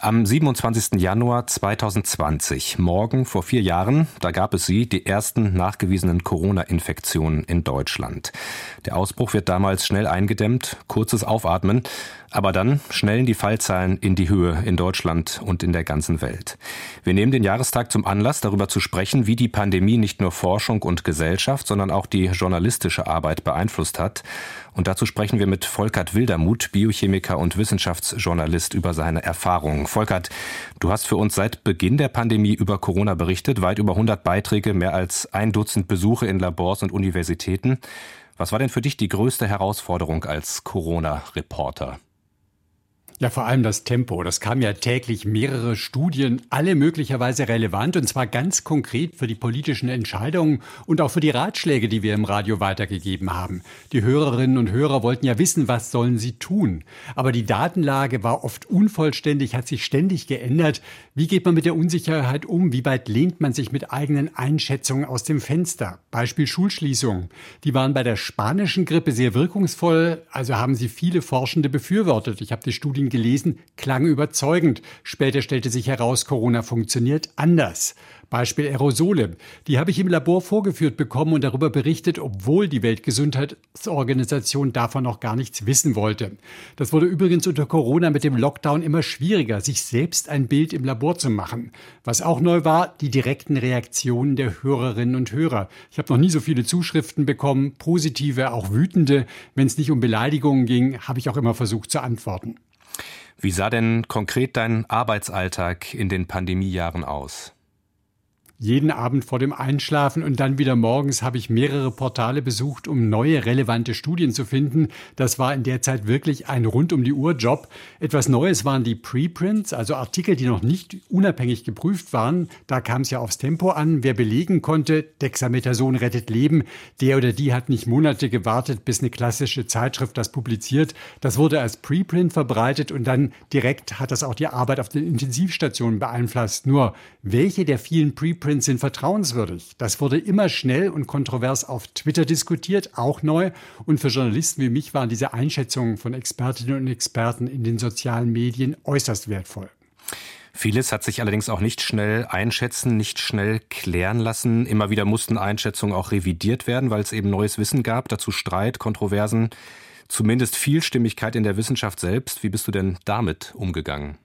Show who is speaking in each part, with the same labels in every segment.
Speaker 1: Am 27. Januar 2020, morgen vor vier Jahren, da gab es sie, die ersten nachgewiesenen Corona-Infektionen in Deutschland. Der Ausbruch wird damals schnell eingedämmt, kurzes Aufatmen, aber dann schnellen die Fallzahlen in die Höhe in Deutschland und in der ganzen Welt. Wir nehmen den Jahrestag zum Anlass, darüber zu sprechen, wie die Pandemie nicht nur Forschung und Gesellschaft, sondern auch die journalistische Arbeit beeinflusst hat. Und dazu sprechen wir mit Volkert Wildermuth, Biochemiker und Wissenschaftsjournalist, über seine Erfahrungen. Volkert, du hast für uns seit Beginn der Pandemie über Corona berichtet, weit über 100 Beiträge, mehr als ein Dutzend Besuche in Labors und Universitäten. Was war denn für dich die größte Herausforderung als Corona-Reporter?
Speaker 2: Ja, vor allem das Tempo. Das kam ja täglich mehrere Studien, alle möglicherweise relevant und zwar ganz konkret für die politischen Entscheidungen und auch für die Ratschläge, die wir im Radio weitergegeben haben. Die Hörerinnen und Hörer wollten ja wissen, was sollen sie tun. Aber die Datenlage war oft unvollständig, hat sich ständig geändert. Wie geht man mit der Unsicherheit um? Wie weit lehnt man sich mit eigenen Einschätzungen aus dem Fenster? Beispiel Schulschließungen. Die waren bei der spanischen Grippe sehr wirkungsvoll, also haben sie viele Forschende befürwortet. Ich habe die Studien gelesen, klang überzeugend. Später stellte sich heraus, Corona funktioniert anders. Beispiel Aerosole. Die habe ich im Labor vorgeführt bekommen und darüber berichtet, obwohl die Weltgesundheitsorganisation davon noch gar nichts wissen wollte. Das wurde übrigens unter Corona mit dem Lockdown immer schwieriger, sich selbst ein Bild im Labor zu machen. Was auch neu war, die direkten Reaktionen der Hörerinnen und Hörer. Ich habe noch nie so viele Zuschriften bekommen, positive, auch wütende. Wenn es nicht um Beleidigungen ging, habe ich auch immer versucht zu antworten.
Speaker 1: Wie sah denn konkret dein Arbeitsalltag in den Pandemiejahren aus?
Speaker 2: Jeden Abend vor dem Einschlafen und dann wieder morgens habe ich mehrere Portale besucht, um neue relevante Studien zu finden. Das war in der Zeit wirklich ein rund um die Uhr Job. Etwas Neues waren die Preprints, also Artikel, die noch nicht unabhängig geprüft waren. Da kam es ja aufs Tempo an. Wer belegen konnte, Dexamethason rettet Leben, der oder die hat nicht Monate gewartet, bis eine klassische Zeitschrift das publiziert. Das wurde als Preprint verbreitet und dann direkt hat das auch die Arbeit auf den Intensivstationen beeinflusst. Nur welche der vielen Preprints Blueprints sind vertrauenswürdig. Das wurde immer schnell und kontrovers auf Twitter diskutiert, auch neu. Und für Journalisten wie mich waren diese Einschätzungen von Expertinnen und Experten in den sozialen Medien äußerst wertvoll.
Speaker 1: Vieles hat sich allerdings auch nicht schnell einschätzen, nicht schnell klären lassen. Immer wieder mussten Einschätzungen auch revidiert werden, weil es eben neues Wissen gab, dazu Streit, Kontroversen, zumindest Vielstimmigkeit in der Wissenschaft selbst. Wie bist du denn damit umgegangen?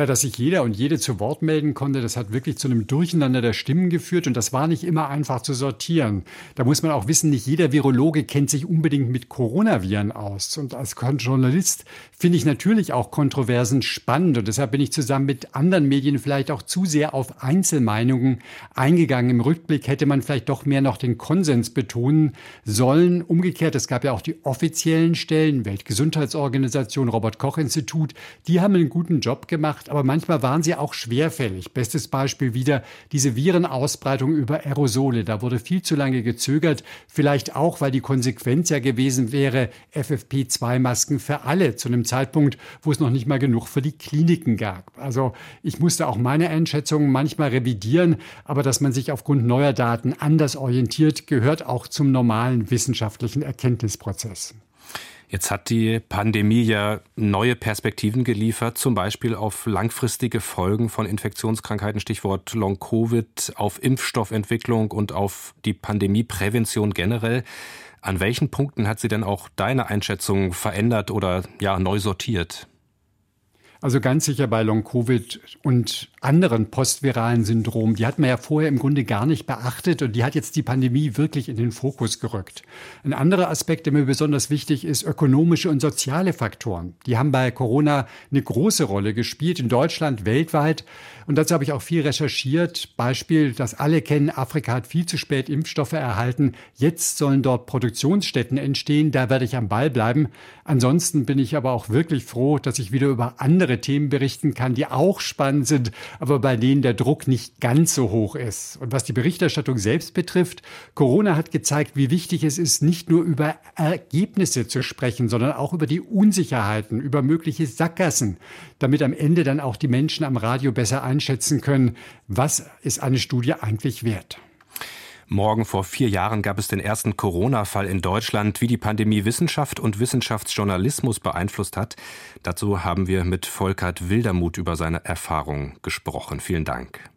Speaker 2: Ja, dass sich jeder und jede zu Wort melden konnte, das hat wirklich zu einem Durcheinander der Stimmen geführt und das war nicht immer einfach zu sortieren. Da muss man auch wissen, nicht jeder Virologe kennt sich unbedingt mit Coronaviren aus. Und als Journalist finde ich natürlich auch Kontroversen spannend und deshalb bin ich zusammen mit anderen Medien vielleicht auch zu sehr auf Einzelmeinungen eingegangen. Im Rückblick hätte man vielleicht doch mehr noch den Konsens betonen sollen. Umgekehrt, es gab ja auch die offiziellen Stellen, Weltgesundheitsorganisation, Robert Koch Institut, die haben einen guten Job gemacht gemacht, aber manchmal waren sie auch schwerfällig. Bestes Beispiel wieder diese Virenausbreitung über Aerosole. Da wurde viel zu lange gezögert, vielleicht auch, weil die Konsequenz ja gewesen wäre, FFP2-Masken für alle zu einem Zeitpunkt, wo es noch nicht mal genug für die Kliniken gab. Also ich musste auch meine Einschätzungen manchmal revidieren, aber dass man sich aufgrund neuer Daten anders orientiert, gehört auch zum normalen wissenschaftlichen Erkenntnisprozess.
Speaker 1: Jetzt hat die Pandemie ja neue Perspektiven geliefert, zum Beispiel auf langfristige Folgen von Infektionskrankheiten, Stichwort Long-Covid, auf Impfstoffentwicklung und auf die Pandemieprävention generell. An welchen Punkten hat sie denn auch deine Einschätzung verändert oder ja neu sortiert?
Speaker 2: Also ganz sicher bei Long-Covid und anderen postviralen Syndromen, die hat man ja vorher im Grunde gar nicht beachtet und die hat jetzt die Pandemie wirklich in den Fokus gerückt. Ein anderer Aspekt, der mir besonders wichtig ist, ökonomische und soziale Faktoren. Die haben bei Corona eine große Rolle gespielt, in Deutschland, weltweit. Und dazu habe ich auch viel recherchiert. Beispiel, das alle kennen, Afrika hat viel zu spät Impfstoffe erhalten. Jetzt sollen dort Produktionsstätten entstehen, da werde ich am Ball bleiben. Ansonsten bin ich aber auch wirklich froh, dass ich wieder über andere Themen berichten kann, die auch spannend sind, aber bei denen der Druck nicht ganz so hoch ist. Und was die Berichterstattung selbst betrifft, Corona hat gezeigt, wie wichtig es ist, nicht nur über Ergebnisse zu sprechen, sondern auch über die Unsicherheiten, über mögliche Sackgassen, damit am Ende dann auch die Menschen am Radio besser einschätzen können, was ist eine Studie eigentlich wert.
Speaker 1: Morgen vor vier Jahren gab es den ersten Corona-Fall in Deutschland. Wie die Pandemie Wissenschaft und Wissenschaftsjournalismus beeinflusst hat, dazu haben wir mit Volkert Wildermuth über seine Erfahrungen gesprochen. Vielen Dank.